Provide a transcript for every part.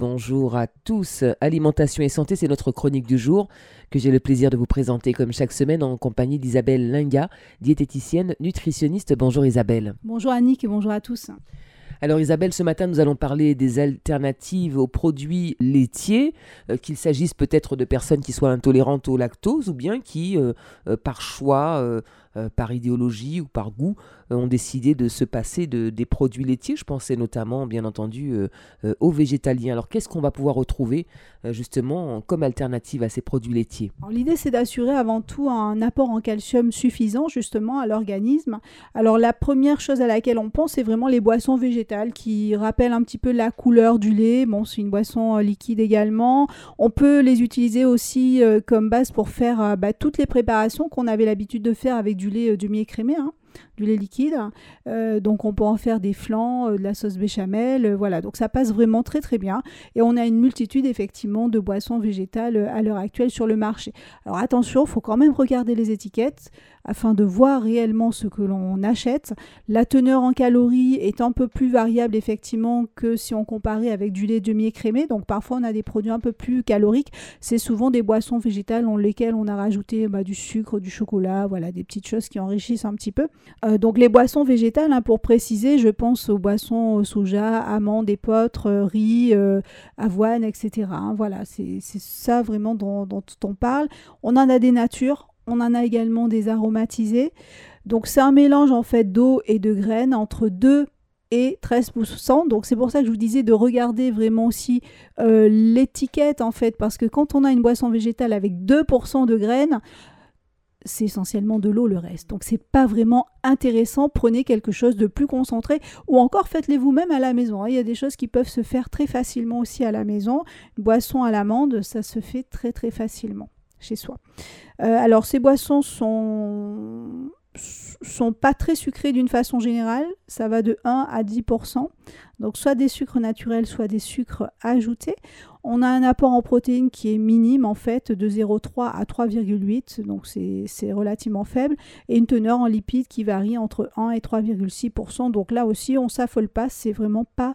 Bonjour à tous. Alimentation et santé, c'est notre chronique du jour que j'ai le plaisir de vous présenter comme chaque semaine en compagnie d'Isabelle Linga, diététicienne, nutritionniste. Bonjour Isabelle. Bonjour Annick et bonjour à tous. Alors Isabelle, ce matin, nous allons parler des alternatives aux produits laitiers, euh, qu'il s'agisse peut-être de personnes qui soient intolérantes au lactose ou bien qui, euh, euh, par choix, par idéologie ou par goût, ont décidé de se passer de, des produits laitiers. Je pensais notamment, bien entendu, aux végétaliens. Alors qu'est-ce qu'on va pouvoir retrouver justement comme alternative à ces produits laitiers? L'idée, c'est d'assurer avant tout un apport en calcium suffisant justement à l'organisme. Alors la première chose à laquelle on pense, c'est vraiment les boissons végétales qui rappellent un petit peu la couleur du lait. Bon, c'est une boisson euh, liquide également. On peut les utiliser aussi euh, comme base pour faire euh, bah, toutes les préparations qu'on avait l'habitude de faire avec du lait demi-écrémé. Hein du lait liquide. Euh, donc on peut en faire des flancs, euh, de la sauce béchamel, euh, voilà. Donc ça passe vraiment très très bien. Et on a une multitude effectivement de boissons végétales à l'heure actuelle sur le marché. Alors attention, il faut quand même regarder les étiquettes afin de voir réellement ce que l'on achète. La teneur en calories est un peu plus variable effectivement que si on comparait avec du lait demi-écrémé. Donc parfois on a des produits un peu plus caloriques. C'est souvent des boissons végétales dans lesquelles on a rajouté bah, du sucre, du chocolat, voilà, des petites choses qui enrichissent un petit peu. Euh, donc les boissons végétales, hein, pour préciser, je pense aux boissons soja, amandes, épeautres, euh, riz, euh, avoine, etc. Hein. voilà, c'est ça vraiment dont, on parle. On en a des natures, on en a également des aromatisés. Donc c'est un mélange en fait d'eau et de graines entre 2 et 13%. Donc c'est pour ça que je vous disais de regarder vraiment aussi l'étiquette en fait, parce que quand on a une boisson végétale avec 2% de graines, c'est essentiellement de l'eau le reste. Donc c'est pas vraiment intéressant. Prenez quelque chose de plus concentré ou encore faites-les vous-même à la maison. Hein. Il y a des choses qui peuvent se faire très facilement aussi à la maison. Une boisson à l'amande, ça se fait très très facilement chez soi. Euh, alors ces boissons sont sont pas très sucrés d'une façon générale, ça va de 1 à 10%. Donc soit des sucres naturels, soit des sucres ajoutés. On a un apport en protéines qui est minime en fait, de 0,3 à 3,8, donc c'est relativement faible, et une teneur en lipides qui varie entre 1 et 3,6%. Donc là aussi, on s'affole pas, c'est vraiment pas,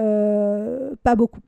euh, pas beaucoup.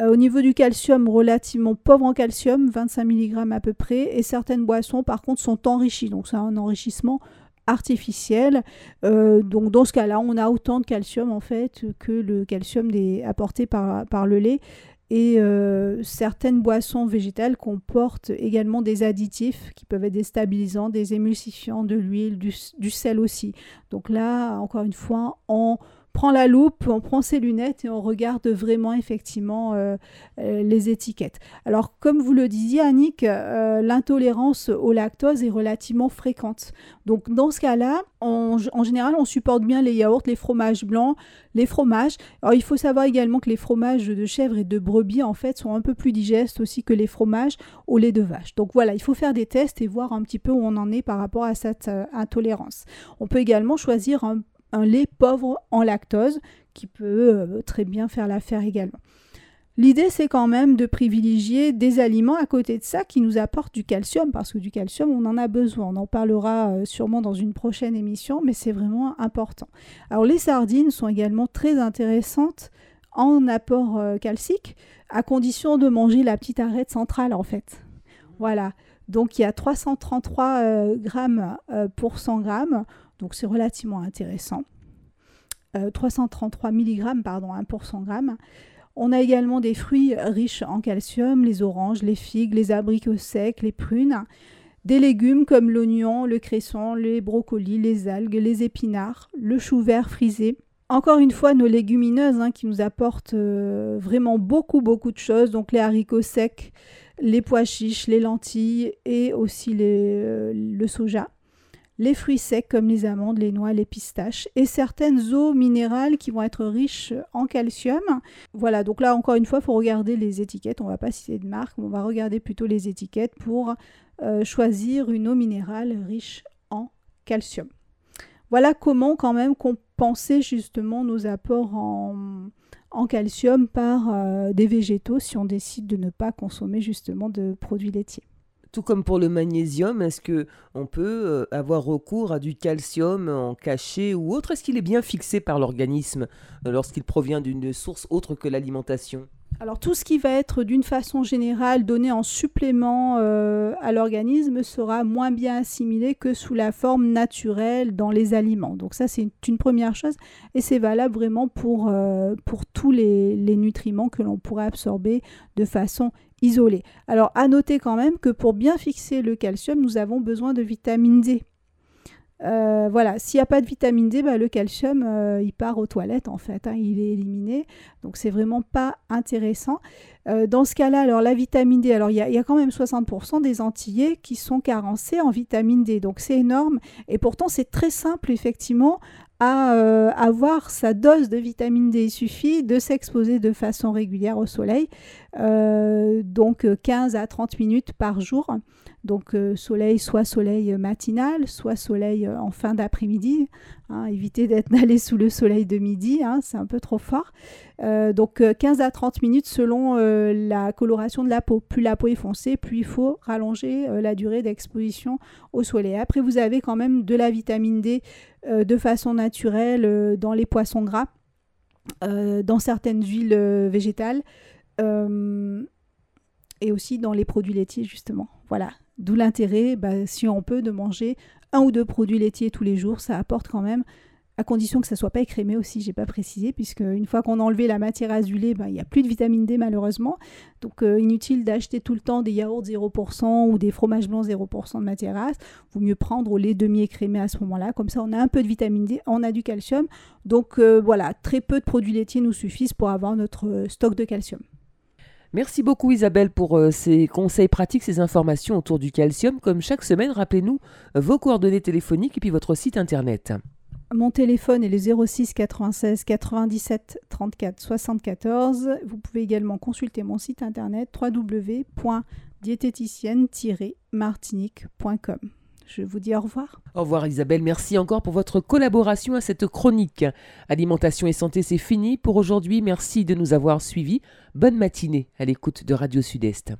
Euh, au niveau du calcium, relativement pauvre en calcium, 25 mg à peu près, et certaines boissons par contre sont enrichies, donc c'est un enrichissement artificiel. Euh, donc dans ce cas-là, on a autant de calcium en fait que le calcium des, apporté par, le lait. Et euh, certaines boissons végétales comportent également des additifs qui peuvent être déstabilisants, des émulsifiants, de l'huile, du, du, sel aussi. Donc là, encore une fois, en prend la loupe, on prend ses lunettes et on regarde vraiment effectivement euh, euh, les étiquettes. Alors comme vous le disiez Annick, euh, l'intolérance au lactose est relativement fréquente. Donc dans ce cas-là, en général, on supporte bien les yaourts, les fromages blancs, les fromages. Il faut savoir également que les fromages de chèvre et de brebis en fait sont un peu plus digestes aussi que les fromages au lait de vache. Donc voilà, il faut faire des tests et voir un petit peu où on en est par rapport à cette intolérance. On peut également choisir un un lait pauvre en lactose qui peut euh, très bien faire l'affaire également. L'idée, c'est quand même de privilégier des aliments à côté de ça qui nous apportent du calcium, parce que du calcium, on en a besoin. On en parlera euh, sûrement dans une prochaine émission, mais c'est vraiment important. Alors, les sardines sont également très intéressantes en apport euh, calcique, à condition de manger la petite arête centrale, en fait. Voilà. Donc, il y a 333 grammes pour 100 grammes. Donc c'est relativement intéressant. 333 euh, mg pardon, 1 pour 100 g. On a également des fruits riches en calcium, les oranges, les figues, les abricots secs, les prunes. Des légumes comme l'oignon, le cresson, les brocolis, les algues, les épinards, le chou vert frisé. Encore une fois, nos légumineuses hein, qui nous apportent euh, vraiment beaucoup, beaucoup de choses. Donc les haricots secs, les pois chiches, les lentilles et aussi euh, le soja les fruits secs comme les amandes, les noix, les pistaches et certaines eaux minérales qui vont être riches en calcium. Voilà, donc là encore une fois, il faut regarder les étiquettes. On ne va pas citer de marque, on va regarder plutôt les étiquettes pour euh, choisir une eau minérale riche en calcium. Voilà comment quand même compenser justement nos apports en, calcium par euh, des végétaux si on décide de ne pas consommer justement de produits laitiers. Tout comme pour le magnésium, est-ce que on peut euh, avoir recours à du calcium en cachet ou autre? Est-ce qu'il est bien fixé par l'organisme euh, lorsqu'il provient d'une source autre que l'alimentation? Alors tout ce qui va être d'une façon générale donné en supplément euh, à l'organisme sera moins bien assimilé que sous la forme naturelle dans les aliments. Donc ça c'est une première chose et c'est valable vraiment pour, euh, tous les, nutriments que l'on pourrait absorber de façon isolée. Alors à noter quand même que pour bien fixer le calcium nous avons besoin de vitamine D. Euh, voilà, s'il n'y a pas de vitamine D, bah, le calcium, euh, il part aux toilettes en fait, hein, il est éliminé. Donc c'est vraiment pas intéressant. Euh, dans ce cas-là, alors la vitamine D, alors il y, a quand même 60% des Antillais qui sont carencés en vitamine D, donc c'est énorme. Et pourtant c'est très simple effectivement à avoir sa dose de vitamine D. Il suffit de s'exposer de façon régulière au soleil, donc 15 à 30 minutes par jour. Donc euh, soleil, soit soleil matinal, soit soleil euh, en fin d'après-midi. Hein, évitez d'être sous le soleil de midi, hein, c'est un peu trop fort. Euh, donc 15 à 30 minutes selon la coloration de la peau. Plus la peau est foncée, plus il faut rallonger la durée d'exposition au soleil. Après, vous avez quand même de la vitamine D de façon naturelle dans les poissons gras, dans certaines huiles végétales et aussi dans les produits laitiers justement. Voilà, D'où l'intérêt, bah, si on peut, de manger un ou deux produits laitiers tous les jours. Ça apporte quand même, à condition que ça ne soit pas écrémé aussi, j'ai pas précisé, puisque une fois qu'on a enlevé la matière azulée, bah, il n'y a plus de vitamine D malheureusement. Donc euh, inutile d'acheter tout le temps des yaourts 0% ou des fromages blancs 0% de matière grasse. Vaut mieux prendre les demi-écrémés à ce moment-là. Comme ça, on a un peu de vitamine D, on a du calcium. Donc euh, voilà, très peu de produits laitiers nous suffisent pour avoir notre euh, stock de calcium. Merci beaucoup Isabelle pour euh, ces conseils pratiques, ces informations autour du calcium. Comme chaque semaine, rappelez-nous euh, vos coordonnées téléphoniques et puis votre site internet. Mon téléphone est le 06 96 97 34 74. Vous pouvez également consulter mon site internet www.diététicienne-martinique.com. Je vous dis au revoir. Au revoir Isabelle, merci encore pour votre collaboration à cette chronique. Alimentation et santé, c'est fini pour aujourd'hui. Merci de nous avoir suivis. Bonne matinée à l'écoute de Radio Sud-Est.